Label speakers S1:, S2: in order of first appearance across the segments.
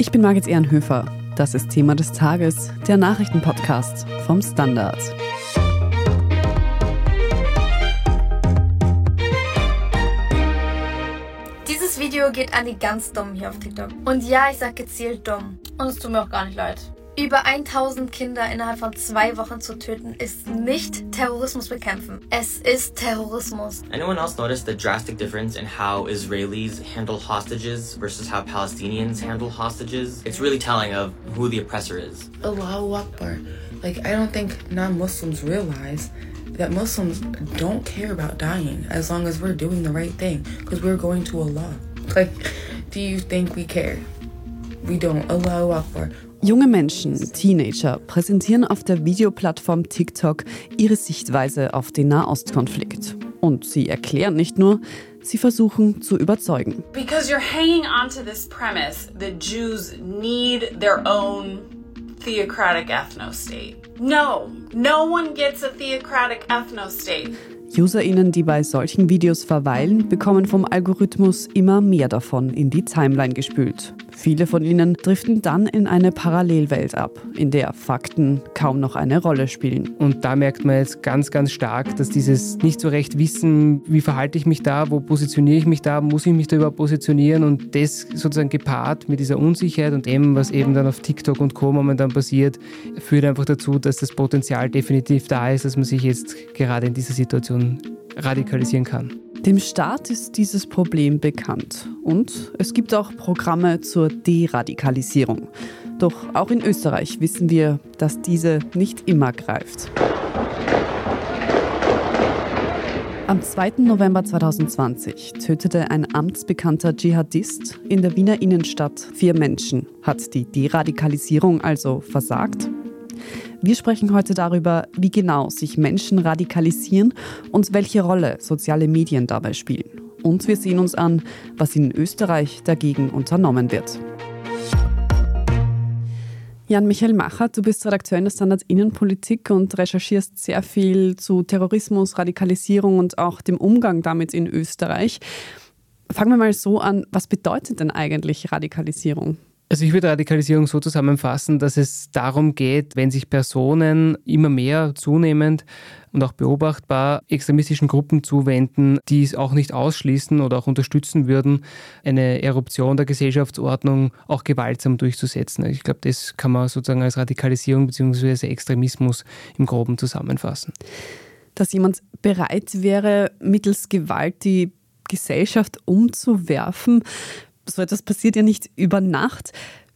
S1: Ich bin Margit Ehrenhöfer. Das ist Thema des Tages, der Nachrichtenpodcast vom Standard.
S2: Dieses Video geht an die ganz Dummen hier auf TikTok. Und ja, ich sag gezielt dumm. Und es tut mir auch gar nicht leid. Über 1000 Kinder innerhalb von zwei Wochen zu töten, ist nicht Terrorismus bekämpfen. Es ist Terrorismus.
S3: Anyone else notice the drastic difference in how Israelis handle hostages versus how Palestinians handle hostages? It's really telling of who the oppressor is.
S4: Allahu Akbar. Like, I don't think non Muslims realize that Muslims don't care about dying as long as we're doing the right thing because we're going to Allah. Like, do you think we care? We don't. Allahu Akbar.
S1: Junge Menschen, Teenager, präsentieren auf der Videoplattform TikTok ihre Sichtweise auf den Nahostkonflikt. Und sie erklären nicht nur, sie versuchen zu überzeugen.
S5: Because you're hanging onto this premise that Jews need their own theocratic ethno-state. No, no one gets a theocratic ethno-state.
S1: UserInnen, die bei solchen Videos verweilen, bekommen vom Algorithmus immer mehr davon in die Timeline gespült. Viele von ihnen driften dann in eine Parallelwelt ab, in der Fakten kaum noch eine Rolle spielen.
S6: Und da merkt man jetzt ganz, ganz stark, dass dieses nicht so recht wissen, wie verhalte ich mich da, wo positioniere ich mich da, muss ich mich da überhaupt positionieren und das sozusagen gepaart mit dieser Unsicherheit und dem, was eben dann auf TikTok und Co. momentan passiert, führt einfach dazu, dass das Potenzial definitiv da ist, dass man sich jetzt gerade in dieser Situation radikalisieren kann.
S1: Dem Staat ist dieses Problem bekannt und es gibt auch Programme zur Deradikalisierung. Doch auch in Österreich wissen wir, dass diese nicht immer greift. Am 2. November 2020 tötete ein amtsbekannter Dschihadist in der Wiener Innenstadt vier Menschen. Hat die Deradikalisierung also versagt? Wir sprechen heute darüber, wie genau sich Menschen radikalisieren und welche Rolle soziale Medien dabei spielen. Und wir sehen uns an, was in Österreich dagegen unternommen wird. Jan-Michael Macher, du bist Redakteur in der Standards Innenpolitik und recherchierst sehr viel zu Terrorismus, Radikalisierung und auch dem Umgang damit in Österreich. Fangen wir mal so an, was bedeutet denn eigentlich Radikalisierung?
S6: Also ich würde Radikalisierung so zusammenfassen, dass es darum geht, wenn sich Personen immer mehr zunehmend und auch beobachtbar extremistischen Gruppen zuwenden, die es auch nicht ausschließen oder auch unterstützen würden, eine Eruption der Gesellschaftsordnung auch gewaltsam durchzusetzen. Ich glaube, das kann man sozusagen als Radikalisierung bzw. Extremismus im groben zusammenfassen.
S1: Dass jemand bereit wäre, mittels Gewalt die Gesellschaft umzuwerfen, so etwas passiert ja nicht über Nacht.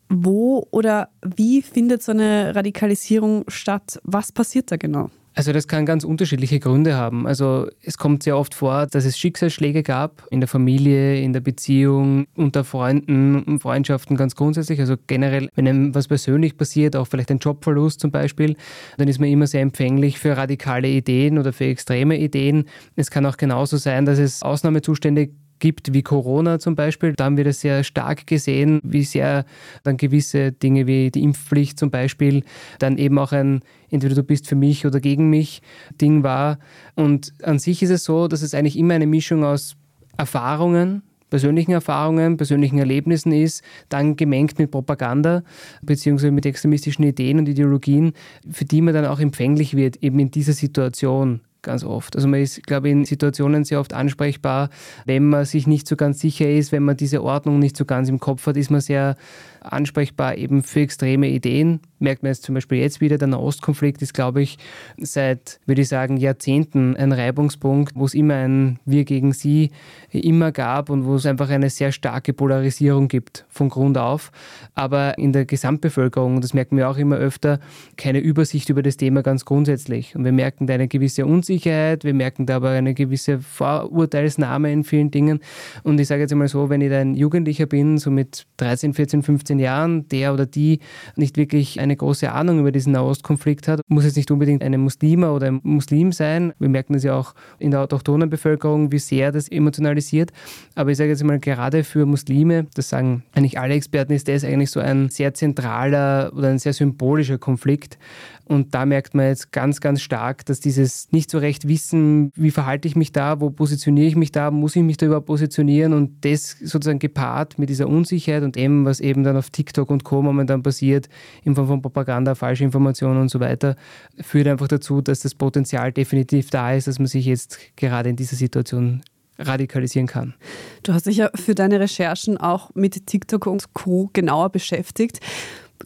S1: Wo oder wie findet so eine Radikalisierung statt? Was passiert da genau?
S6: Also das kann ganz unterschiedliche Gründe haben. Also es kommt sehr oft vor, dass es Schicksalsschläge gab in der Familie, in der Beziehung, unter Freunden und Freundschaften ganz grundsätzlich. Also generell, wenn einem was persönlich passiert, auch vielleicht ein Jobverlust zum Beispiel, dann ist man immer sehr empfänglich für radikale Ideen oder für extreme Ideen. Es kann auch genauso sein, dass es Ausnahmezustände gibt, wie Corona zum Beispiel. Da haben wir das sehr stark gesehen, wie sehr dann gewisse Dinge wie die Impfpflicht zum Beispiel dann eben auch ein entweder du bist für mich oder gegen mich Ding war. Und an sich ist es so, dass es eigentlich immer eine Mischung aus Erfahrungen, persönlichen Erfahrungen, persönlichen Erlebnissen ist, dann gemengt mit Propaganda beziehungsweise mit extremistischen Ideen und Ideologien, für die man dann auch empfänglich wird, eben in dieser Situation ganz oft. Also man ist, glaube ich, in Situationen sehr oft ansprechbar, wenn man sich nicht so ganz sicher ist, wenn man diese Ordnung nicht so ganz im Kopf hat, ist man sehr ansprechbar eben für extreme Ideen. Merkt man jetzt zum Beispiel jetzt wieder, der Nahostkonflikt ist, glaube ich, seit, würde ich sagen, Jahrzehnten ein Reibungspunkt, wo es immer ein Wir gegen Sie immer gab und wo es einfach eine sehr starke Polarisierung gibt von Grund auf. Aber in der Gesamtbevölkerung, das merken wir auch immer öfter, keine Übersicht über das Thema ganz grundsätzlich. Und wir merken da eine gewisse Unsicherheit, wir merken da aber eine gewisse Vorurteilsnahme in vielen Dingen. Und ich sage jetzt einmal so, wenn ich da ein Jugendlicher bin, so mit 13, 14, 15 15 Jahren der oder die nicht wirklich eine große Ahnung über diesen Nahostkonflikt hat, muss jetzt nicht unbedingt eine Muslima oder ein Muslim sein. Wir merken das ja auch in der autochthonen Bevölkerung, wie sehr das emotionalisiert. Aber ich sage jetzt mal, gerade für Muslime, das sagen eigentlich alle Experten, ist das eigentlich so ein sehr zentraler oder ein sehr symbolischer Konflikt. Und da merkt man jetzt ganz, ganz stark, dass dieses nicht so recht wissen, wie verhalte ich mich da, wo positioniere ich mich da, muss ich mich da überhaupt positionieren und das sozusagen gepaart mit dieser Unsicherheit und dem, was eben dann auf TikTok und Co. momentan passiert, in Form von Propaganda, falsche Informationen und so weiter, führt einfach dazu, dass das Potenzial definitiv da ist, dass man sich jetzt gerade in dieser Situation radikalisieren kann.
S1: Du hast dich ja für deine Recherchen auch mit TikTok und Co. genauer beschäftigt.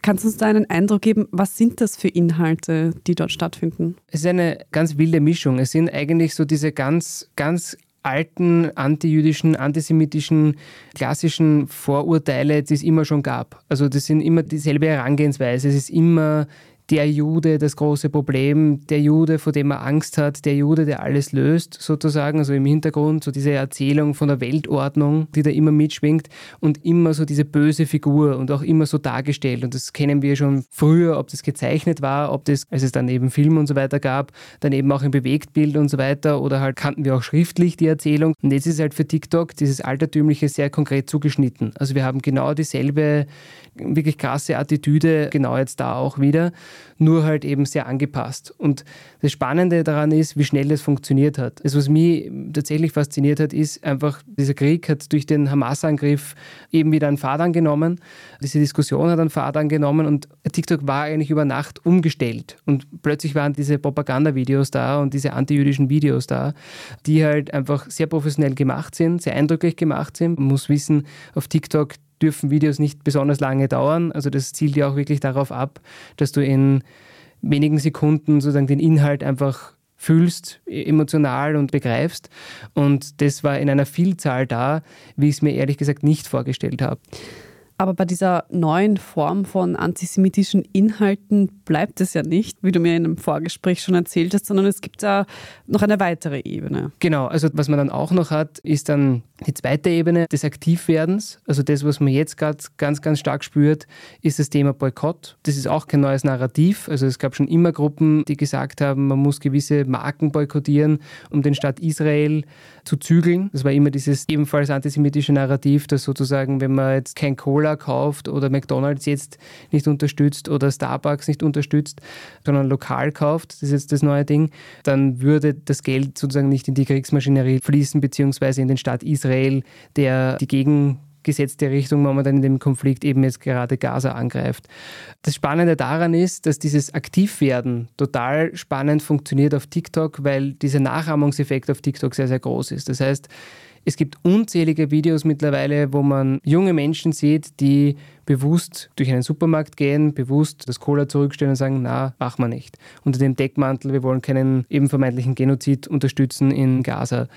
S1: Kannst du uns da einen Eindruck geben, was sind das für Inhalte, die dort stattfinden?
S6: Es ist eine ganz wilde Mischung. Es sind eigentlich so diese ganz, ganz alten antijüdischen, antisemitischen, klassischen Vorurteile, die es immer schon gab. Also das sind immer dieselbe Herangehensweise. Es ist immer der Jude das große Problem, der Jude, vor dem er Angst hat, der Jude, der alles löst, sozusagen, also im Hintergrund, so diese Erzählung von der Weltordnung, die da immer mitschwingt und immer so diese böse Figur und auch immer so dargestellt. Und das kennen wir schon früher, ob das gezeichnet war, ob das, als es dann eben Film und so weiter gab, dann eben auch im Bewegtbild und so weiter oder halt kannten wir auch schriftlich die Erzählung. Und jetzt ist halt für TikTok dieses Altertümliche sehr konkret zugeschnitten. Also wir haben genau dieselbe wirklich krasse Attitüde, genau jetzt da auch wieder, nur halt eben sehr angepasst. Und das Spannende daran ist, wie schnell das funktioniert hat. Also was mich tatsächlich fasziniert hat, ist einfach, dieser Krieg hat durch den Hamas-Angriff eben wieder einen Fahrt angenommen. Diese Diskussion hat einen Fahrt angenommen und TikTok war eigentlich über Nacht umgestellt. Und plötzlich waren diese Propagandavideos da und diese antijüdischen Videos da, die halt einfach sehr professionell gemacht sind, sehr eindrücklich gemacht sind. Man muss wissen, auf TikTok dürfen Videos nicht besonders lange dauern. Also das zielt ja auch wirklich darauf ab, dass du in wenigen Sekunden sozusagen den Inhalt einfach fühlst, e-, emotional und begreifst. Und das war in einer Vielzahl da, wie ich es mir ehrlich gesagt nicht vorgestellt habe.
S1: Aber bei dieser neuen Form von antisemitischen Inhalten bleibt es ja nicht, wie du mir in einem Vorgespräch schon erzählt hast, sondern es gibt da noch eine weitere Ebene.
S6: Genau, also was man dann auch noch hat, ist dann die zweite Ebene des Aktivwerdens. Also das, was man jetzt gerade ganz, ganz stark spürt, ist das Thema Boykott. Das ist auch kein neues Narrativ. Also es gab schon immer Gruppen, die gesagt haben, man muss gewisse Marken boykottieren, um den Staat Israel zu zügeln. Das war immer dieses ebenfalls antisemitische Narrativ, dass sozusagen, wenn man jetzt kein Cola kauft oder McDonald's jetzt nicht unterstützt oder Starbucks nicht unterstützt, sondern lokal kauft, das ist jetzt das neue Ding, dann würde das Geld sozusagen nicht in die Kriegsmaschinerie fließen, beziehungsweise in den Staat Israel, der die Gegen gesetzte Richtung momentan in dem Konflikt eben jetzt gerade Gaza angreift. Das Spannende daran ist, dass dieses Aktivwerden total spannend funktioniert auf TikTok, weil dieser Nachahmungseffekt auf TikTok sehr, sehr groß ist. Das heißt, es gibt unzählige Videos mittlerweile, wo man junge Menschen sieht, die bewusst durch einen Supermarkt gehen, bewusst das Cola zurückstellen und sagen, na, machen wir nicht. Unter dem Deckmantel, wir wollen keinen eben vermeintlichen Genozid unterstützen in Gaza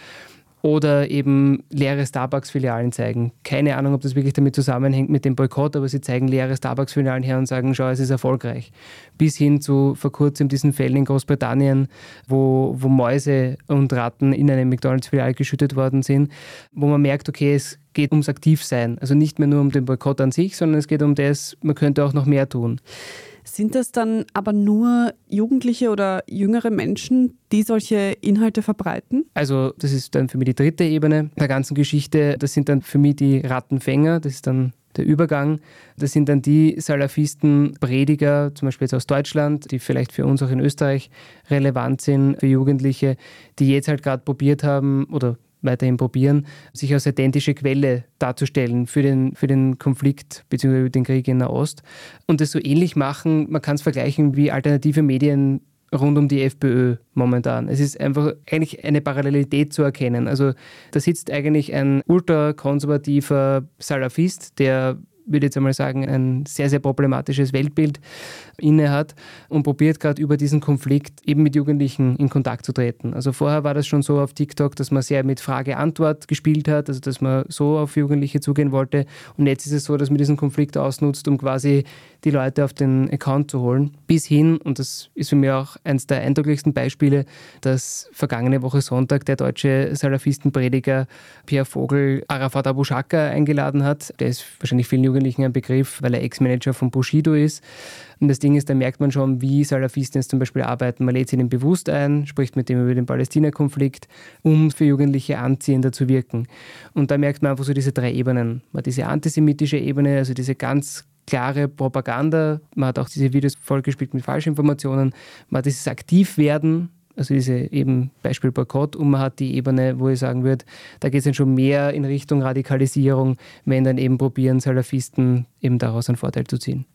S6: oder eben leere Starbucks-Filialen zeigen. Keine Ahnung, ob das wirklich damit zusammenhängt mit dem Boykott, aber sie zeigen leere Starbucks-Filialen her und sagen, schau, es ist erfolgreich. Bis hin zu vor kurzem diesen Fällen in Großbritannien, wo, wo Mäuse und Ratten in eine McDonalds-Filiale geschüttet worden sind, wo man merkt, okay, es geht ums Aktivsein. Also nicht mehr nur um den Boykott an sich, sondern es geht um das, man könnte auch noch mehr tun.
S1: Sind das dann aber nur Jugendliche oder jüngere Menschen, die solche Inhalte verbreiten?
S6: Also das ist dann für mich die dritte Ebene der ganzen Geschichte. Das sind dann für mich die Rattenfänger. Das ist dann der Übergang. Das sind dann die Salafisten, Prediger, zum Beispiel jetzt aus Deutschland, die vielleicht für uns auch in Österreich relevant sind, für Jugendliche, die jetzt halt gerade probiert haben oder weiterhin probieren, sich als authentische Quelle darzustellen für den, für den Konflikt bzw. den Krieg in Nahost. Und das so ähnlich machen, man kann es vergleichen wie alternative Medien rund um die FPÖ momentan. Es ist einfach eigentlich eine Parallelität zu erkennen. Also da sitzt eigentlich ein ultrakonservativer Salafist, der würde jetzt einmal sagen, ein sehr, sehr problematisches Weltbild inne hat und probiert gerade über diesen Konflikt eben mit Jugendlichen in Kontakt zu treten. Also vorher war das schon so auf TikTok, dass man sehr mit Frage-Antwort gespielt hat, also dass man so auf Jugendliche zugehen wollte. Und jetzt ist es so, dass man diesen Konflikt ausnutzt, um quasi die Leute auf den Account zu holen. Bis hin, und das ist für mich auch eines der eindrücklichsten Beispiele, dass vergangene Woche Sonntag der deutsche Salafistenprediger Pierre Vogel Arafat Abu Shaka eingeladen hat. Der ist wahrscheinlich vielen Jugendlichen ein Begriff, weil er Ex-Manager von Bushido ist. Und das Ding ist, da merkt man schon, wie Salafisten jetzt zum Beispiel arbeiten. Man lädt sie ihnen bewusst ein, spricht mit dem über den Palästina-Konflikt, um für Jugendliche anziehender zu wirken. Und da merkt man einfach so diese drei Ebenen. Man hat diese antisemitische Ebene, also diese ganz klare Propaganda, man hat auch diese Videos vollgespielt mit Falschinformationen, man hat dieses Aktivwerden, Also diese eben Beispiel Boykott und man hat die Ebene, wo ich sagen würde, da geht es dann schon mehr in Richtung Radikalisierung, wenn dann eben probieren, Salafisten eben daraus einen Vorteil zu ziehen.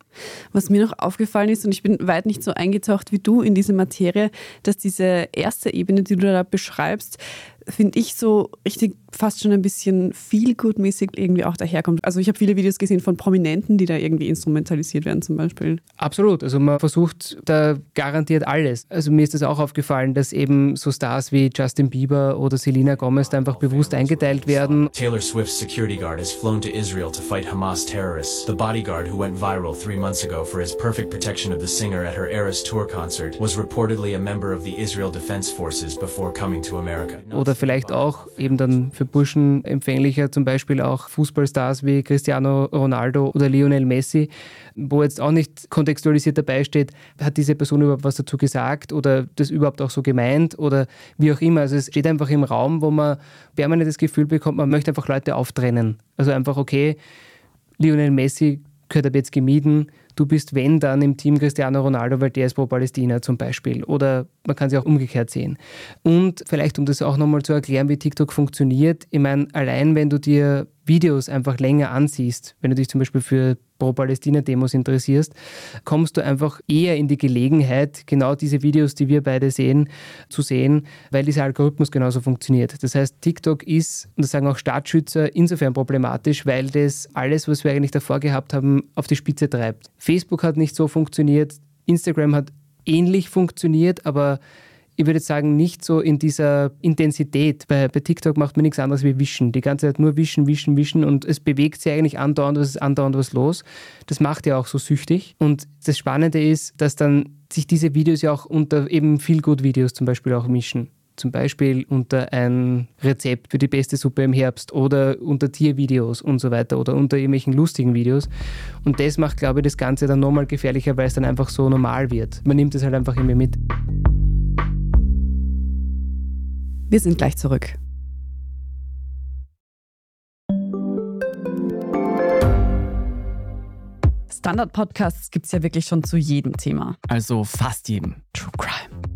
S1: Was mir noch aufgefallen ist, und ich bin weit nicht so eingetaucht wie du in diese Materie, dass diese erste Ebene, die du da beschreibst, finde ich, so richtig fast schon ein bisschen Feel-Good-mäßig irgendwie auch daherkommt. Also ich habe viele Videos gesehen von Prominenten, die da irgendwie instrumentalisiert werden zum Beispiel.
S6: Absolut. Also man versucht da garantiert alles. Also mir ist das auch aufgefallen, dass eben so Stars wie Justin Bieber oder Selena Gomez da einfach bewusst eingeteilt werden.
S7: Taylor Swift's security guard has flown to Israel to fight Hamas terrorists. The bodyguard who went viral three months ago for his perfect protection of the singer at her Eras Tour concert was reportedly a member of the Israel Defense Forces before coming to America.
S6: Oder vielleicht auch eben dann für Burschen empfänglicher, zum Beispiel auch Fußballstars wie Cristiano Ronaldo oder Lionel Messi, wo jetzt auch nicht kontextualisiert dabei steht, hat diese Person überhaupt was dazu gesagt oder das überhaupt auch so gemeint oder wie auch immer. Also es steht einfach im Raum, wo man permanent das Gefühl bekommt, man möchte einfach Leute auftrennen. Also einfach, okay, Lionel Messi gehört ab jetzt gemieden, du bist, wenn, dann im Team Cristiano Ronaldo, weil der ist pro Palästina zum Beispiel. Oder man kann sie auch umgekehrt sehen. Und vielleicht, um das auch nochmal zu erklären, wie TikTok funktioniert, ich meine, allein wenn du dir Videos einfach länger ansiehst, wenn du dich zum Beispiel für Pro-Palästina-Demos interessierst, kommst du einfach eher in die Gelegenheit, genau diese Videos, die wir beide sehen, zu sehen, weil dieser Algorithmus genauso funktioniert. Das heißt, TikTok ist, und das sagen auch Staatsschützer, insofern problematisch, weil das alles, was wir eigentlich davor gehabt haben, auf die Spitze treibt. Facebook hat nicht so funktioniert, Instagram hat ähnlich funktioniert, aber ich würde sagen, nicht so in dieser Intensität. Bei, bei TikTok macht man nichts anderes wie wischen. Die ganze Zeit nur wischen, wischen, wischen und es bewegt sich eigentlich andauernd, es ist andauernd was los. Das macht ja auch so süchtig. Und das Spannende ist, dass dann sich diese Videos ja auch unter eben viel gut Videos zum Beispiel auch mischen. Zum Beispiel unter ein Rezept für die beste Suppe im Herbst oder unter Tiervideos und so weiter oder unter irgendwelchen lustigen Videos. Und das macht, glaube ich, das Ganze dann nochmal gefährlicher, weil es dann einfach so normal wird. Man nimmt es halt einfach immer mit.
S1: Wir sind gleich zurück. Standard-Podcasts gibt es ja wirklich schon zu jedem Thema.
S8: Also fast jedem.
S1: True Crime.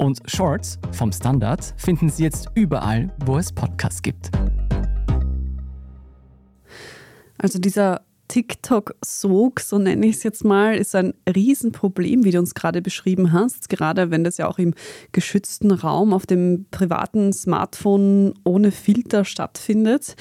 S8: Und Shorts vom Standard finden Sie jetzt überall, wo es Podcasts gibt.
S1: Also dieser TikTok-Sog, so nenne ich es jetzt mal, ist ein Riesenproblem, wie du uns gerade beschrieben hast. Gerade wenn das ja auch im geschützten Raum auf dem privaten Smartphone ohne Filter stattfindet.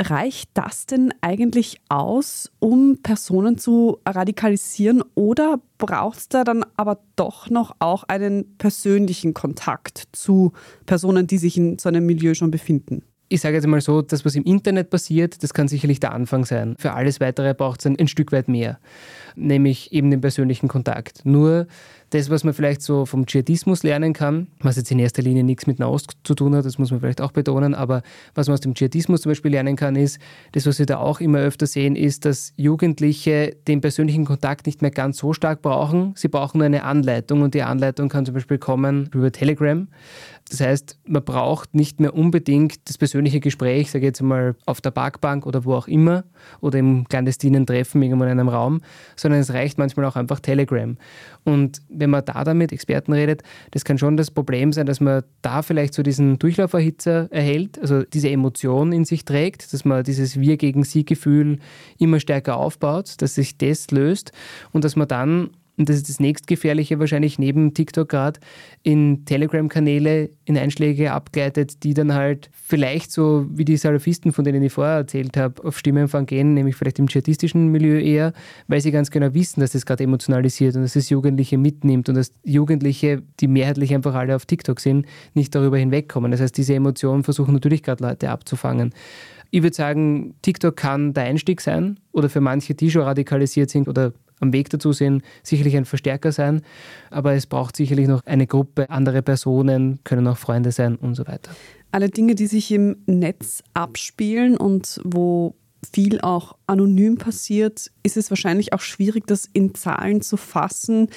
S1: Reicht das denn eigentlich aus, um Personen zu radikalisieren oder braucht es da dann aber doch noch auch einen persönlichen Kontakt zu Personen, die sich in so einem Milieu schon befinden?
S6: ich sage jetzt mal so, das, was im Internet passiert, das kann sicherlich der Anfang sein. Für alles Weitere braucht es ein, ein Stück weit mehr, nämlich eben den persönlichen Kontakt. Nur das, was man vielleicht so vom Dschihadismus lernen kann, was jetzt in erster Linie nichts mit Nahost zu tun hat, das muss man vielleicht auch betonen, aber was man aus dem Dschihadismus zum Beispiel lernen kann, ist, das, was wir da auch immer öfter sehen, ist, dass Jugendliche den persönlichen Kontakt nicht mehr ganz so stark brauchen. Sie brauchen nur eine Anleitung und die Anleitung kann zum Beispiel kommen über Telegram. Das heißt, man braucht nicht mehr unbedingt das persönliche Gespräch, sage ich jetzt mal, auf der Parkbank oder wo auch immer oder im clandestinen Treffen irgendwo in einem Raum, sondern es reicht manchmal auch einfach Telegram. Und wenn man da damit Experten redet, das kann schon das Problem sein, dass man da vielleicht so diesen Durchlauferhitzer erhält, also diese Emotion in sich trägt, dass man dieses Wir gegen Sie Gefühl immer stärker aufbaut, dass sich das löst und dass man dann und das ist das nächstgefährliche wahrscheinlich neben TikTok gerade, in Telegram-Kanäle in Einschläge abgleitet, die dann halt vielleicht so wie die Salafisten, von denen ich vorher erzählt habe, auf Stimmenfang gehen, nämlich vielleicht im dschihadistischen Milieu eher, weil sie ganz genau wissen, dass das gerade emotionalisiert und dass es Jugendliche mitnimmt und dass Jugendliche, die mehrheitlich einfach alle auf TikTok sind, nicht darüber hinwegkommen. Das heißt, diese Emotionen versuchen natürlich gerade Leute abzufangen. Ich würde sagen, TikTok kann der Einstieg sein oder für manche, die schon radikalisiert sind oder am Weg dazu sind, sicherlich ein Verstärker sein, aber es braucht sicherlich noch eine Gruppe, andere Personen, können auch Freunde sein und so weiter.
S1: Alle Dinge, die sich im Netz abspielen und wo viel auch anonym passiert, ist es wahrscheinlich auch schwierig, das in Zahlen zu fassen,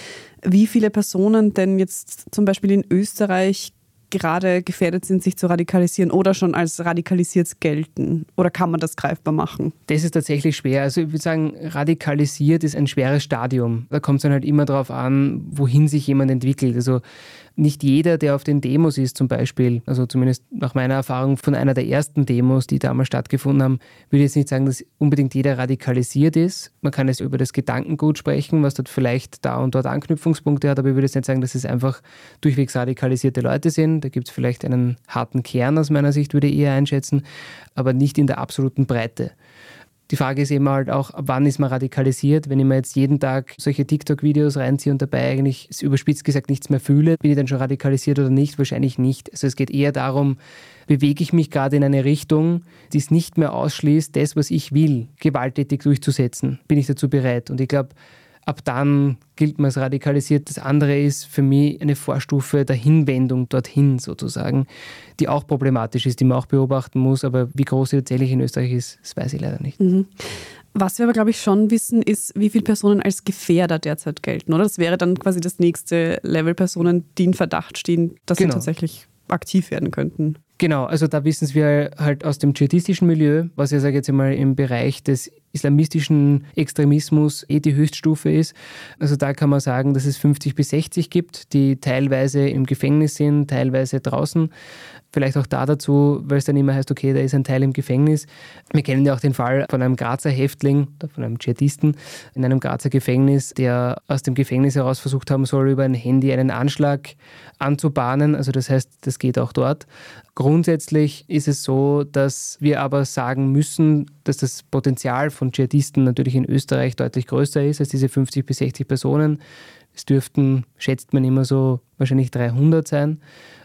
S1: wie viele Personen denn jetzt zum Beispiel in Österreich gerade gefährdet sind, sich zu radikalisieren oder schon als radikalisiert gelten? Oder kann man das greifbar machen?
S6: Das ist tatsächlich schwer. Also ich würde sagen, radikalisiert ist ein schweres Stadium. Da kommt es dann halt immer darauf an, wohin sich jemand entwickelt. Also nicht jeder, der auf den Demos ist zum Beispiel, also zumindest nach meiner Erfahrung von einer der ersten Demos, die damals stattgefunden haben, würde ich jetzt nicht sagen, dass unbedingt jeder radikalisiert ist. Man kann jetzt über das Gedankengut sprechen, was dort vielleicht da und dort Anknüpfungspunkte hat, aber ich würde jetzt nicht sagen, dass es einfach durchwegs radikalisierte Leute sind. Da gibt es vielleicht einen harten Kern aus meiner Sicht, würde ich eher einschätzen, aber nicht in der absoluten Breite. Die Frage ist eben halt auch, wann ist man radikalisiert? Wenn ich mir jetzt jeden Tag solche TikTok-Videos reinziehe und dabei eigentlich überspitzt gesagt nichts mehr fühle, bin ich dann schon radikalisiert oder nicht? Wahrscheinlich nicht. Also es geht eher darum, bewege ich mich gerade in eine Richtung, die es nicht mehr ausschließt, das, was ich will, gewalttätig durchzusetzen. Bin ich dazu bereit? Und ich glaube, ab dann gilt man als radikalisiert. Das andere ist für mich eine Vorstufe der Hinwendung dorthin sozusagen, die auch problematisch ist, die man auch beobachten muss. Aber wie groß sie tatsächlich in Österreich ist, das weiß ich leider nicht.
S1: Mhm. Was wir aber, glaube ich, schon wissen, ist, wie viele Personen als Gefährder derzeit gelten, oder? Das wäre dann quasi das nächste Level Personen, die in Verdacht stehen, dass genau. sie tatsächlich aktiv werden könnten.
S6: Genau, also da wissen wir halt aus dem dschihadistischen Milieu, was ja, sage ich jetzt mal, im Bereich des islamistischen Extremismus eh die Höchststufe ist. Also da kann man sagen, dass es 50 bis 60 gibt, die teilweise im Gefängnis sind, teilweise draußen. Vielleicht auch da dazu, weil es dann immer heißt, okay, da ist ein Teil im Gefängnis. Wir kennen ja auch den Fall von einem Grazer Häftling, von einem Dschihadisten in einem Grazer Gefängnis, der aus dem Gefängnis heraus versucht haben soll, über ein Handy einen Anschlag anzubahnen. Also das heißt, das geht auch dort. Grundsätzlich ist es so, dass wir aber sagen müssen, dass das Potenzial von Dschihadisten natürlich in Österreich deutlich größer ist als diese 50 bis 60 Personen. Es dürften, schätzt man immer so, wahrscheinlich 300 sein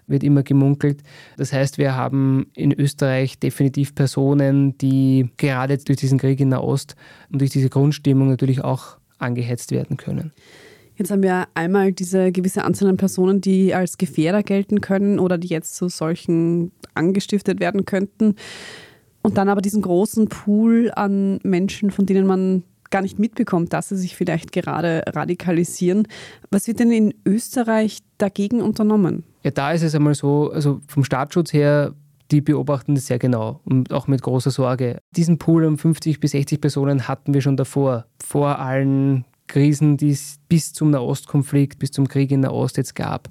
S6: wird immer gemunkelt. Das heißt, wir haben in Österreich definitiv Personen, die gerade durch diesen Krieg in Nahost und durch diese Grundstimmung natürlich auch angehetzt werden können.
S1: Jetzt haben wir einmal diese gewisse Anzahl an Personen, die als Gefährder gelten können oder die jetzt zu solchen angestiftet werden könnten. Und dann aber diesen großen Pool an Menschen, von denen man gar nicht mitbekommt, dass sie sich vielleicht gerade radikalisieren. Was wird denn in Österreich dagegen unternommen?
S6: Ja, da ist es einmal so, also vom Staatsschutz her, die beobachten das sehr genau und auch mit großer Sorge. Diesen Pool um 50 bis 60 Personen hatten wir schon davor, vor allen Krisen, die es bis zum Nahostkonflikt, bis zum Krieg in Nahost jetzt gab.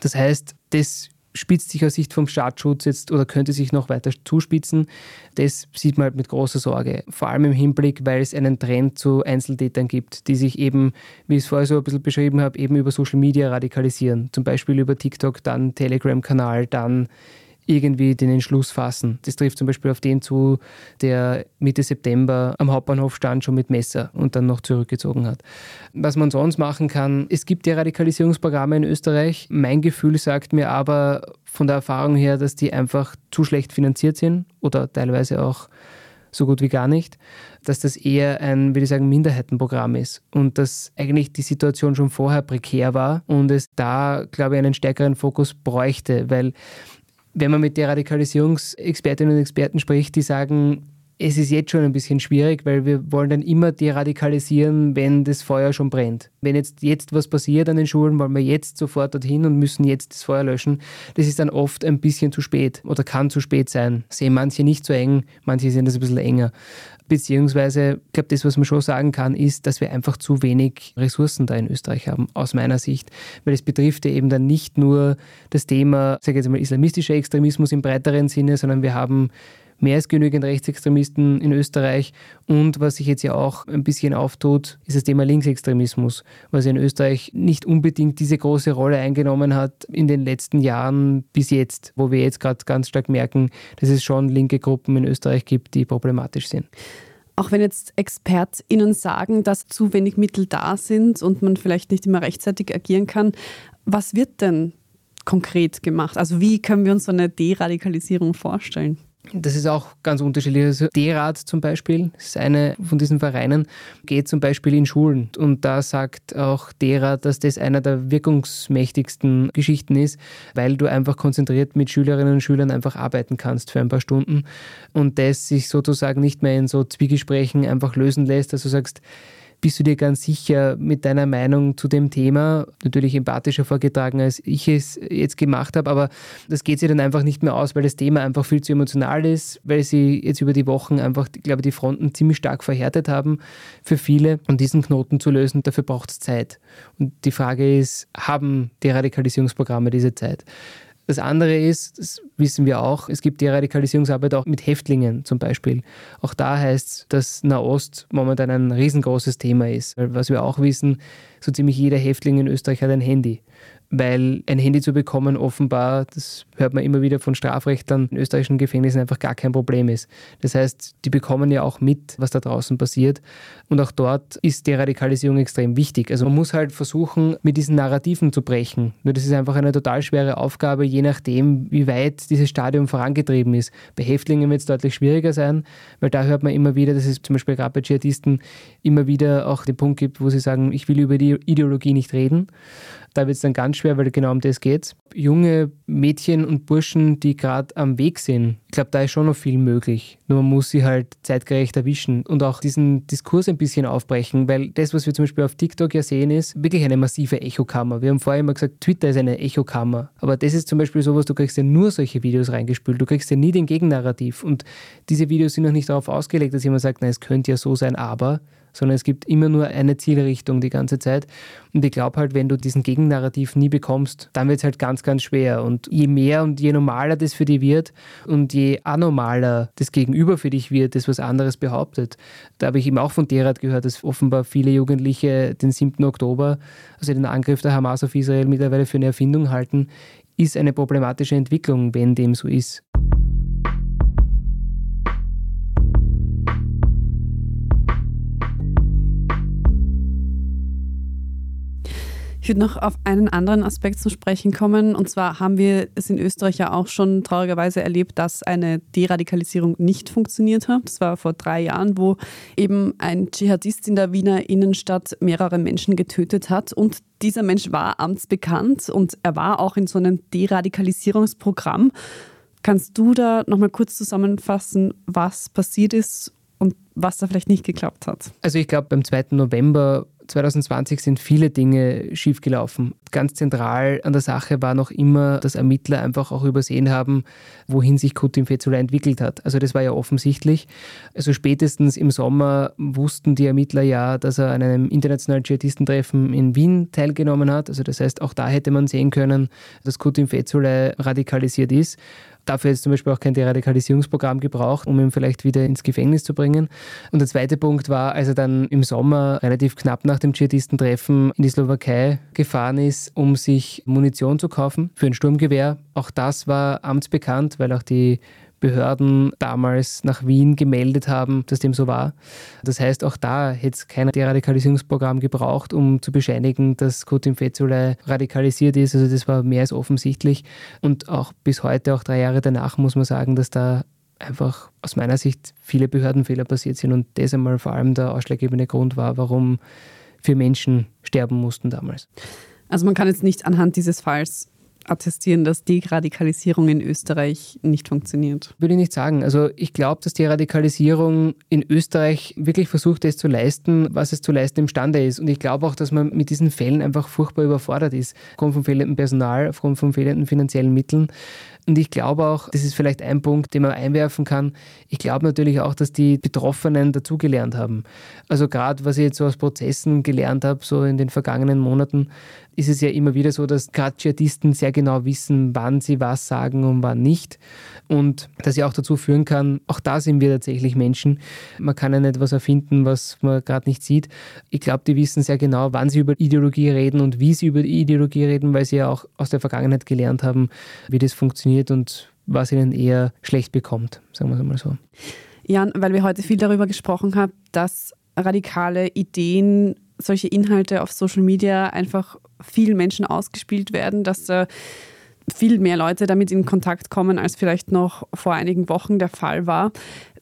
S6: Das heißt, das spitzt sich aus Sicht vom Staatsschutz jetzt oder könnte sich noch weiter zuspitzen. Das sieht man halt mit großer Sorge. Vor allem im Hinblick, weil es einen Trend zu Einzeltätern gibt, die sich eben, wie ich es vorher so ein bisschen beschrieben habe, eben über Social Media radikalisieren. Zum Beispiel über TikTok, dann Telegram-Kanal, dann irgendwie den Entschluss fassen. Das trifft zum Beispiel auf den zu, der Mitte September am Hauptbahnhof stand, schon mit Messer und dann noch zurückgezogen hat. Was man sonst machen kann, es gibt ja Radikalisierungsprogramme in Österreich. Mein Gefühl sagt mir aber von der Erfahrung her, dass die einfach zu schlecht finanziert sind oder teilweise auch so gut wie gar nicht, dass das eher ein, würde ich sagen, Minderheitenprogramm ist und dass eigentlich die Situation schon vorher prekär war und es da, glaube ich, einen stärkeren Fokus bräuchte, weil wenn man mit der Radikalisierungsexpertinnen und Experten spricht, die sagen, es ist jetzt schon ein bisschen schwierig, weil wir wollen dann immer deradikalisieren, wenn das Feuer schon brennt. Wenn jetzt, jetzt was passiert an den Schulen, wollen wir jetzt sofort dorthin und müssen jetzt das Feuer löschen. Das ist dann oft ein bisschen zu spät oder kann zu spät sein. Sehen manche nicht so eng, manche sehen das ein bisschen enger. Beziehungsweise, ich glaube, das, was man schon sagen kann, ist, dass wir einfach zu wenig Ressourcen da in Österreich haben, aus meiner Sicht. Weil es betrifft ja eben dann nicht nur das Thema, sage ich jetzt mal, islamistischer Extremismus im breiteren Sinne, sondern wir haben mehr als genügend Rechtsextremisten in Österreich. Und was sich jetzt ja auch ein bisschen auftut, ist das Thema Linksextremismus, was in Österreich nicht unbedingt diese große Rolle eingenommen hat in den letzten Jahren bis jetzt, wo wir jetzt gerade ganz stark merken, dass es schon linke Gruppen in Österreich gibt, die problematisch sind.
S1: Auch wenn jetzt ExpertInnen sagen, dass zu wenig Mittel da sind und man vielleicht nicht immer rechtzeitig agieren kann, was wird denn konkret gemacht? Also wie können wir uns so eine Deradikalisierung vorstellen?
S6: Das ist auch ganz unterschiedlich. Also D-Rat zum Beispiel, ist eine von diesen Vereinen, geht zum Beispiel in Schulen. Und da sagt auch D-Rat, dass das einer der wirkungsmächtigsten Geschichten ist, weil du einfach konzentriert mit Schülerinnen und Schülern einfach arbeiten kannst für ein paar Stunden und das sich sozusagen nicht mehr in so Zwiegesprächen einfach lösen lässt, dass du sagst, bist du dir ganz sicher mit deiner Meinung zu dem Thema, natürlich empathischer vorgetragen, als ich es jetzt gemacht habe, aber das geht sich dann einfach nicht mehr aus, weil das Thema einfach viel zu emotional ist, weil sie jetzt über die Wochen einfach, ich glaube, die Fronten ziemlich stark verhärtet haben für viele und diesen Knoten zu lösen, dafür braucht es Zeit. Und die Frage ist, haben die Radikalisierungsprogramme diese Zeit? Das andere ist, das wissen wir auch, es gibt die Radikalisierungsarbeit auch mit Häftlingen zum Beispiel. Auch da heißt es, dass Nahost momentan ein riesengroßes Thema ist. Weil was wir auch wissen, so ziemlich jeder Häftling in Österreich hat ein Handy weil ein Handy zu bekommen offenbar, das hört man immer wieder von Strafrechtlern in österreichischen Gefängnissen, einfach gar kein Problem ist. Das heißt, die bekommen ja auch mit, was da draußen passiert. Und auch dort ist Deradikalisierung extrem wichtig. Also man muss halt versuchen, mit diesen Narrativen zu brechen. Nur das ist einfach eine total schwere Aufgabe, je nachdem, wie weit dieses Stadium vorangetrieben ist. Bei Häftlingen wird es deutlich schwieriger sein, weil da hört man immer wieder, dass es zum Beispiel gerade bei Dschihadisten immer wieder auch den Punkt gibt, wo sie sagen, ich will über die Ideologie nicht reden. Da wird es dann ganz schwer, weil genau um das geht. Junge Mädchen und Burschen, die gerade am Weg sind, ich glaube, da ist schon noch viel möglich. Nur man muss sie halt zeitgerecht erwischen und auch diesen Diskurs ein bisschen aufbrechen, weil das, was wir zum Beispiel auf TikTok ja sehen, ist wirklich eine massive Echokammer. Wir haben vorher immer gesagt, Twitter ist eine Echokammer. Aber das ist zum Beispiel sowas, du kriegst ja nur solche Videos reingespült. Du kriegst ja nie den Gegennarrativ. Und diese Videos sind noch nicht darauf ausgelegt, dass jemand sagt, na, es könnte ja so sein, aber sondern es gibt immer nur eine Zielrichtung die ganze Zeit. Und ich glaube halt, wenn du diesen Gegennarrativ nie bekommst, dann wird es halt ganz, ganz schwer. Und je mehr und je normaler das für dich wird und je anormaler das Gegenüber für dich wird, das was anderes behauptet. Da habe ich eben auch von Derat gehört, dass offenbar viele Jugendliche den 7. Oktober, also den Angriff der Hamas auf Israel, mittlerweile für eine Erfindung halten, ist eine problematische Entwicklung, wenn dem so ist.
S1: Ich würde noch auf einen anderen Aspekt zu sprechen kommen. Und zwar haben wir es in Österreich ja auch schon traurigerweise erlebt, dass eine Deradikalisierung nicht funktioniert hat. Das war vor drei Jahren, wo eben ein Dschihadist in der Wiener Innenstadt mehrere Menschen getötet hat. Und dieser Mensch war amtsbekannt und er war auch in so einem Deradikalisierungsprogramm. Kannst du da nochmal kurz zusammenfassen, was passiert ist und was da vielleicht nicht geklappt hat?
S6: Also ich glaube, beim 2. November 2020 sind viele Dinge schiefgelaufen. Ganz zentral an der Sache war noch immer, dass Ermittler einfach auch übersehen haben, wohin sich Kutim Fezula entwickelt hat. Also das war ja offensichtlich. Also spätestens im Sommer wussten die Ermittler ja, dass er an einem internationalen Dschihadistentreffen in Wien teilgenommen hat. Also das heißt, auch da hätte man sehen können, dass Kutim Fezula radikalisiert ist. Dafür ist zum Beispiel auch kein Deradikalisierungsprogramm gebraucht, um ihn vielleicht wieder ins Gefängnis zu bringen. Und der zweite Punkt war, als er dann im Sommer relativ knapp nach dem Dschihadistentreffen in die Slowakei gefahren ist, um sich Munition zu kaufen für ein Sturmgewehr. Auch das war amtsbekannt, weil auch die Behörden damals nach Wien gemeldet haben, dass dem so war. Das heißt, auch da hätte es kein Deradikalisierungsprogramm gebraucht, um zu bescheinigen, dass Kutin Fezulay radikalisiert ist. Also das war mehr als offensichtlich. Und auch bis heute, auch drei Jahre danach, muss man sagen, dass da einfach aus meiner Sicht viele Behördenfehler passiert sind und das einmal vor allem der ausschlaggebende Grund war, warum vier Menschen sterben mussten damals.
S1: Also man kann jetzt nicht anhand dieses Falls attestieren, dass Deradikalisierung in Österreich nicht funktioniert?
S6: Würde ich nicht sagen. Also ich glaube, dass die Radikalisierung in Österreich wirklich versucht, es zu leisten, was es zu leisten imstande ist. Und ich glaube auch, dass man mit diesen Fällen einfach furchtbar überfordert ist, aufgrund von fehlendem Personal, aufgrund von fehlenden finanziellen Mitteln. Und ich glaube auch, das ist vielleicht ein Punkt, den man einwerfen kann. Ich glaube natürlich auch, dass die Betroffenen dazugelernt haben. Also gerade, was ich jetzt so aus Prozessen gelernt habe, so in den vergangenen Monaten, ist es ja immer wieder so, dass gerade Dschihadisten sehr genau wissen, wann sie was sagen und wann nicht. Und das ja auch dazu führen kann, auch da sind wir tatsächlich Menschen. Man kann ja nicht was erfinden, was man gerade nicht sieht. Ich glaube, die wissen sehr genau, wann sie über Ideologie reden und wie sie über Ideologie reden, weil sie ja auch aus der Vergangenheit gelernt haben, wie das funktioniert und was ihnen eher schlecht bekommt, sagen wir es mal so.
S1: Jan, weil wir heute viel darüber gesprochen haben, dass radikale Ideen solche Inhalte auf Social Media einfach vielen Menschen ausgespielt werden, dass äh, viel mehr Leute damit in Kontakt kommen, als vielleicht noch vor einigen Wochen der Fall war.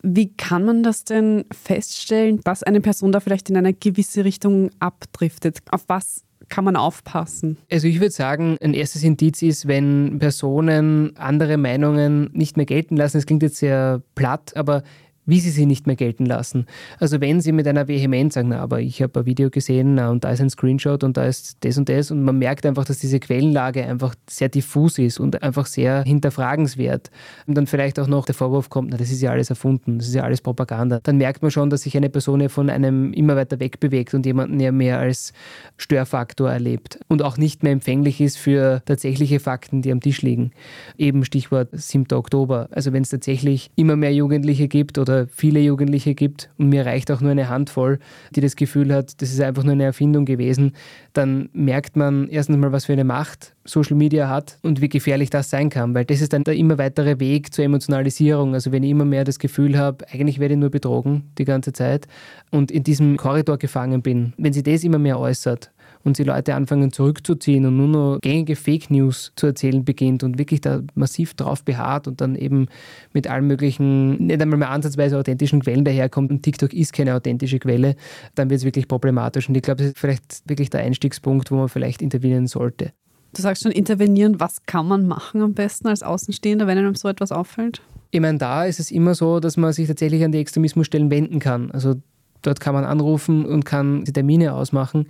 S1: Wie kann man das denn feststellen, dass eine Person da vielleicht in eine gewisse Richtung abdriftet? Auf was kann man aufpassen?
S6: Also ich würde sagen, ein erstes Indiz ist, wenn Personen andere Meinungen nicht mehr gelten lassen. Es klingt jetzt sehr platt, aber wie sie sie nicht mehr gelten lassen. Also wenn sie mit einer Vehemenz sagen, na, aber ich habe ein Video gesehen na, und da ist ein Screenshot und da ist das und das und man merkt einfach, dass diese Quellenlage einfach sehr diffus ist und einfach sehr hinterfragenswert. Und dann vielleicht auch noch der Vorwurf kommt, na, das ist ja alles erfunden, das ist ja alles Propaganda. Dann merkt man schon, dass sich eine Person ja von einem immer weiter weg bewegt und jemanden ja mehr als Störfaktor erlebt und auch nicht mehr empfänglich ist für tatsächliche Fakten, die am Tisch liegen. Eben Stichwort 7. Oktober. Also wenn es tatsächlich immer mehr Jugendliche gibt oder oder viele Jugendliche gibt und mir reicht auch nur eine Handvoll, die das Gefühl hat, das ist einfach nur eine Erfindung gewesen, dann merkt man erstens mal, was für eine Macht Social Media hat und wie gefährlich das sein kann, weil das ist dann der immer weitere Weg zur Emotionalisierung. Also wenn ich immer mehr das Gefühl habe, eigentlich werde ich nur betrogen die ganze Zeit und in diesem Korridor gefangen bin, wenn sie das immer mehr äußert, und die Leute anfangen zurückzuziehen und nur noch gängige Fake News zu erzählen beginnt und wirklich da massiv drauf beharrt und dann eben mit allen möglichen, nicht einmal mehr ansatzweise authentischen Quellen daherkommt und TikTok ist keine authentische Quelle, dann wird es wirklich problematisch. Und ich glaube, das ist vielleicht wirklich der Einstiegspunkt, wo man vielleicht intervenieren sollte.
S1: Du sagst schon intervenieren. Was kann man machen am besten als Außenstehender, wenn einem so etwas auffällt?
S6: Ich meine, da ist es immer so, dass man sich tatsächlich an die Extremismusstellen wenden kann. Also dort kann man anrufen und kann die Termine ausmachen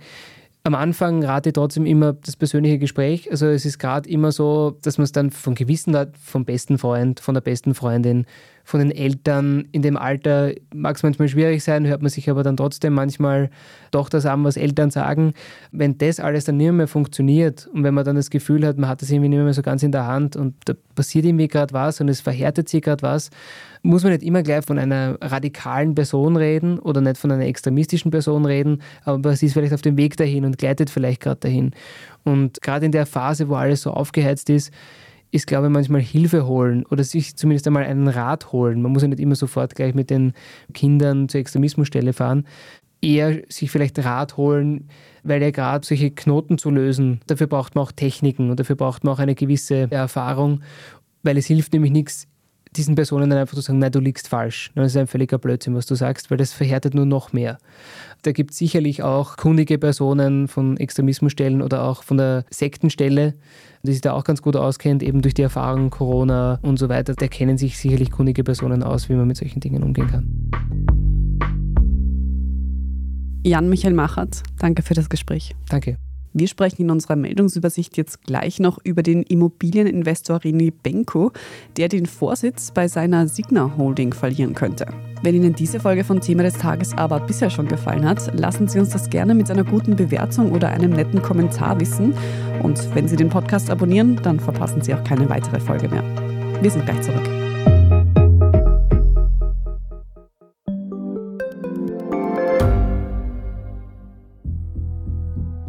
S6: am Anfang rate ich trotzdem immer das persönliche Gespräch. Also es ist gerade immer so, dass man es dann von Gewissen hat, vom besten Freund, von der besten Freundin, von den Eltern. In dem Alter mag es manchmal schwierig sein, hört man sich aber dann trotzdem manchmal doch das an, was Eltern sagen. Wenn das alles dann nicht mehr funktioniert und wenn man dann das Gefühl hat, man hat das irgendwie nicht mehr so ganz in der Hand und da passiert irgendwie gerade was und es verhärtet sich gerade was, muss man nicht immer gleich von einer radikalen Person reden oder nicht von einer extremistischen Person reden, aber sie ist vielleicht auf dem Weg dahin und gleitet vielleicht gerade dahin. Und gerade in der Phase, wo alles so aufgeheizt ist, ist, glaube ich, manchmal Hilfe holen oder sich zumindest einmal einen Rat holen. Man muss ja nicht immer sofort gleich mit den Kindern zur Extremismusstelle fahren. Eher sich vielleicht Rat holen, weil ja gerade solche Knoten zu lösen, dafür braucht man auch Techniken und dafür braucht man auch eine gewisse Erfahrung, weil es hilft nämlich nichts, diesen Personen dann einfach zu sagen, nein, du liegst falsch. Das ist ein völliger Blödsinn, was du sagst, weil das verhärtet nur noch mehr. Da gibt es sicherlich auch kundige Personen von Extremismusstellen oder auch von der Sektenstelle, die sich da auch ganz gut auskennt, eben durch die Erfahrung Corona und so weiter. Da kennen sich sicherlich kundige Personen aus, wie man mit solchen Dingen umgehen kann.
S1: Jan-Michael Machert, danke für das Gespräch.
S6: Danke.
S1: Wir sprechen in unserer Meldungsübersicht jetzt gleich noch über den Immobilieninvestor René Benko, der den Vorsitz bei seiner Signa Holding verlieren könnte. Wenn Ihnen diese Folge von Thema des Tages aber bisher schon gefallen hat, lassen Sie uns das gerne mit einer guten Bewertung oder einem netten Kommentar wissen. Und wenn Sie den Podcast abonnieren, dann verpassen Sie auch keine weitere Folge mehr. Wir sind gleich zurück.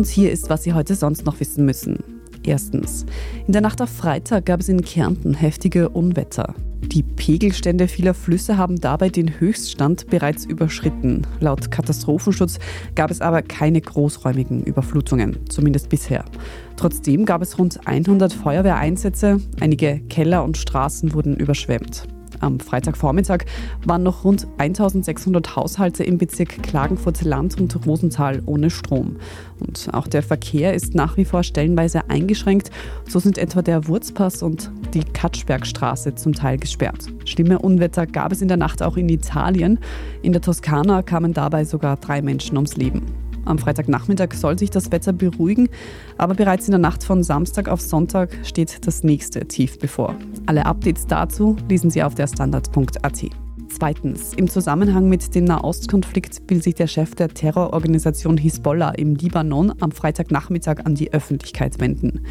S1: Und hier ist, was Sie heute sonst noch wissen müssen. Erstens. In der Nacht auf Freitag gab es in Kärnten heftige Unwetter. Die Pegelstände vieler Flüsse haben dabei den Höchststand bereits überschritten. Laut Katastrophenschutz gab es aber keine großräumigen Überflutungen, zumindest bisher. Trotzdem gab es rund 100 Feuerwehreinsätze, einige Keller und Straßen wurden überschwemmt. Am Freitagvormittag waren noch rund 1600 Haushalte im Bezirk Klagenfurt-Land und Rosenthal ohne Strom. Und auch der Verkehr ist nach wie vor stellenweise eingeschränkt. So sind etwa der Wurzpass und die Katschbergstraße zum Teil gesperrt. Schlimme Unwetter gab es in der Nacht auch in Italien. In der Toskana kamen dabei sogar drei Menschen ums Leben. Am Freitagnachmittag soll sich das Wetter beruhigen, aber bereits in der Nacht von Samstag auf Sonntag steht das nächste Tief bevor. Alle Updates dazu lesen Sie auf der Standard.at. Zweitens, im Zusammenhang mit dem Nahostkonflikt will sich der Chef der Terrororganisation Hisbollah im Libanon am Freitagnachmittag an die Öffentlichkeit wenden.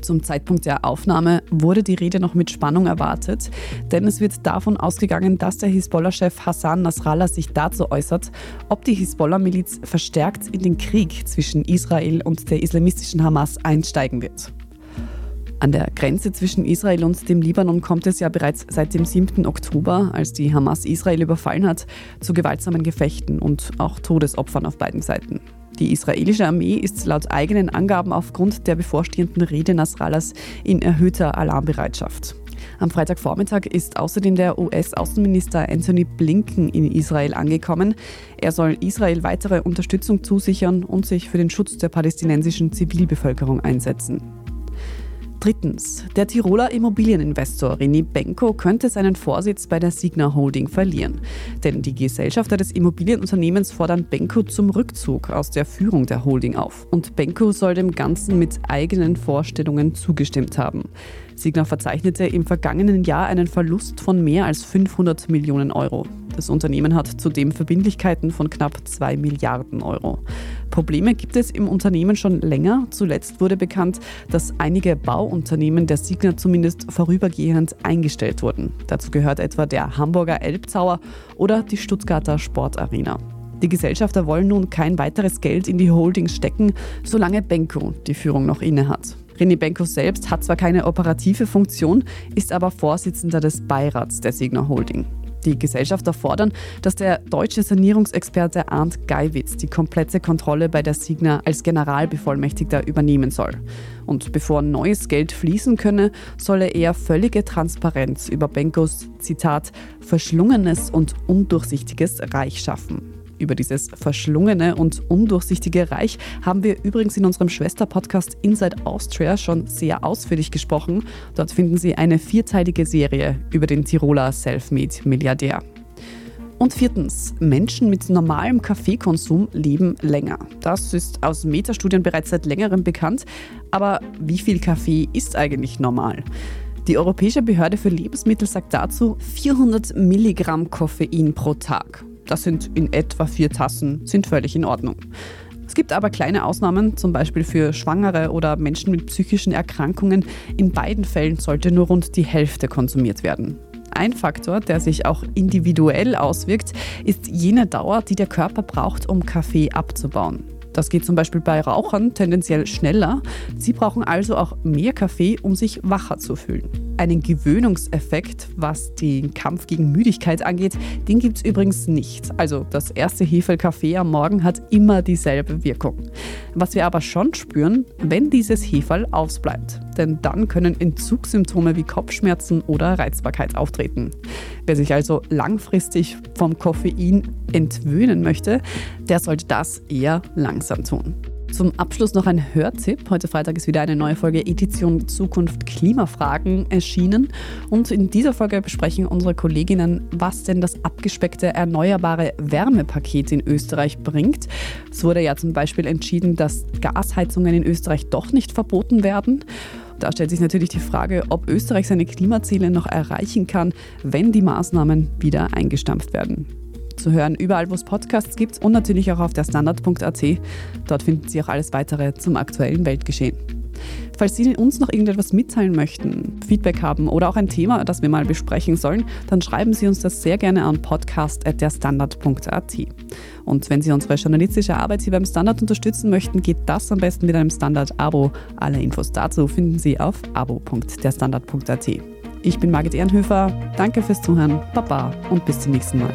S1: Zum Zeitpunkt der Aufnahme wurde die Rede noch mit Spannung erwartet, denn es wird davon ausgegangen, dass der Hisbollah-Chef Hassan Nasrallah sich dazu äußert, ob die Hisbollah-Miliz verstärkt in den Krieg zwischen Israel und der islamistischen Hamas einsteigen wird. An der Grenze zwischen Israel und dem Libanon kommt es ja bereits seit dem 7. Oktober, als die Hamas Israel überfallen hat, zu gewaltsamen Gefechten und auch Todesopfern auf beiden Seiten. Die israelische Armee ist laut eigenen Angaben aufgrund der bevorstehenden Rede Nasrallas in erhöhter Alarmbereitschaft. Am Freitagvormittag ist außerdem der US-Außenminister Anthony Blinken in Israel angekommen. Er soll Israel weitere Unterstützung zusichern und sich für den Schutz der palästinensischen Zivilbevölkerung einsetzen. Drittens. Der Tiroler Immobilieninvestor René Benko könnte seinen Vorsitz bei der Signa Holding verlieren. Denn die Gesellschafter des Immobilienunternehmens fordern Benko zum Rückzug aus der Führung der Holding auf. Und Benko soll dem Ganzen mit eigenen Vorstellungen zugestimmt haben. Signa verzeichnete im vergangenen Jahr einen Verlust von mehr als 500 Millionen Euro. Das Unternehmen hat zudem Verbindlichkeiten von knapp 2 Milliarden Euro. Probleme gibt es im Unternehmen schon länger. Zuletzt wurde bekannt, dass einige Bauunternehmen der Signa zumindest vorübergehend eingestellt wurden. Dazu gehört etwa der Hamburger Elbzauer oder die Stuttgarter Sportarena. Die Gesellschafter wollen nun kein weiteres Geld in die Holdings stecken, solange Benko die Führung noch innehat. René Benko selbst hat zwar keine operative Funktion, ist aber Vorsitzender des Beirats der Signa Holding. Die Gesellschafter fordern, dass der deutsche Sanierungsexperte Arndt Geiwitz die komplette Kontrolle bei der Signa als Generalbevollmächtigter übernehmen soll. Und bevor neues Geld fließen könne, solle er völlige Transparenz über Benkos, Zitat, verschlungenes und undurchsichtiges Reich schaffen. Über dieses verschlungene und undurchsichtige Reich haben wir übrigens in unserem Schwesterpodcast Inside Austria schon sehr ausführlich gesprochen. Dort finden Sie eine vierteilige Serie über den Tiroler Selfmade-Milliardär. Und viertens, Menschen mit normalem Kaffeekonsum leben länger. Das ist aus Metastudien bereits seit längerem bekannt. Aber wie viel Kaffee ist eigentlich normal? Die Europäische Behörde für Lebensmittel sagt dazu 400 Milligramm Koffein pro Tag. Das sind in etwa vier Tassen, sind völlig in Ordnung. Es gibt aber kleine Ausnahmen, zum Beispiel für Schwangere oder Menschen mit psychischen Erkrankungen. In beiden Fällen sollte nur rund die Hälfte konsumiert werden. Ein Faktor, der sich auch individuell auswirkt, ist jene Dauer, die der Körper braucht, um Kaffee abzubauen. Das geht zum Beispiel bei Rauchern tendenziell schneller. Sie brauchen also auch mehr Kaffee, um sich wacher zu fühlen. Einen Gewöhnungseffekt, was den Kampf gegen Müdigkeit angeht, den gibt es übrigens nicht. Also das erste Hefe-Kaffee am Morgen hat immer dieselbe Wirkung. Was wir aber schon spüren, wenn dieses Heferl ausbleibt. Denn dann können Entzugssymptome wie Kopfschmerzen oder Reizbarkeit auftreten. Wer sich also langfristig vom Koffein entwöhnen möchte, der sollte das eher langsam tun. Zum Abschluss noch ein Hörtipp. Heute Freitag ist wieder eine neue Folge Edition Zukunft Klimafragen erschienen. Und in dieser Folge besprechen unsere Kolleginnen, was denn das abgespeckte erneuerbare Wärmepaket in Österreich bringt. Es wurde ja zum Beispiel entschieden, dass Gasheizungen in Österreich doch nicht verboten werden. Da stellt sich natürlich die Frage, ob Österreich seine Klimaziele noch erreichen kann, wenn die Maßnahmen wieder eingestampft werden zu hören, überall wo es Podcasts gibt und natürlich auch auf der Standard.at. Dort finden Sie auch alles weitere zum aktuellen Weltgeschehen. Falls Sie uns noch irgendetwas mitteilen möchten, Feedback haben oder auch ein Thema, das wir mal besprechen sollen, dann schreiben Sie uns das sehr gerne an podcast.derstandard.at. Und wenn Sie unsere journalistische Arbeit hier beim Standard unterstützen möchten, geht das am besten mit einem Standard-Abo. Alle Infos dazu finden Sie auf abo.derstandard.at. Ich bin Margit Ehrenhöfer, danke fürs Zuhören, Baba und bis zum nächsten Mal.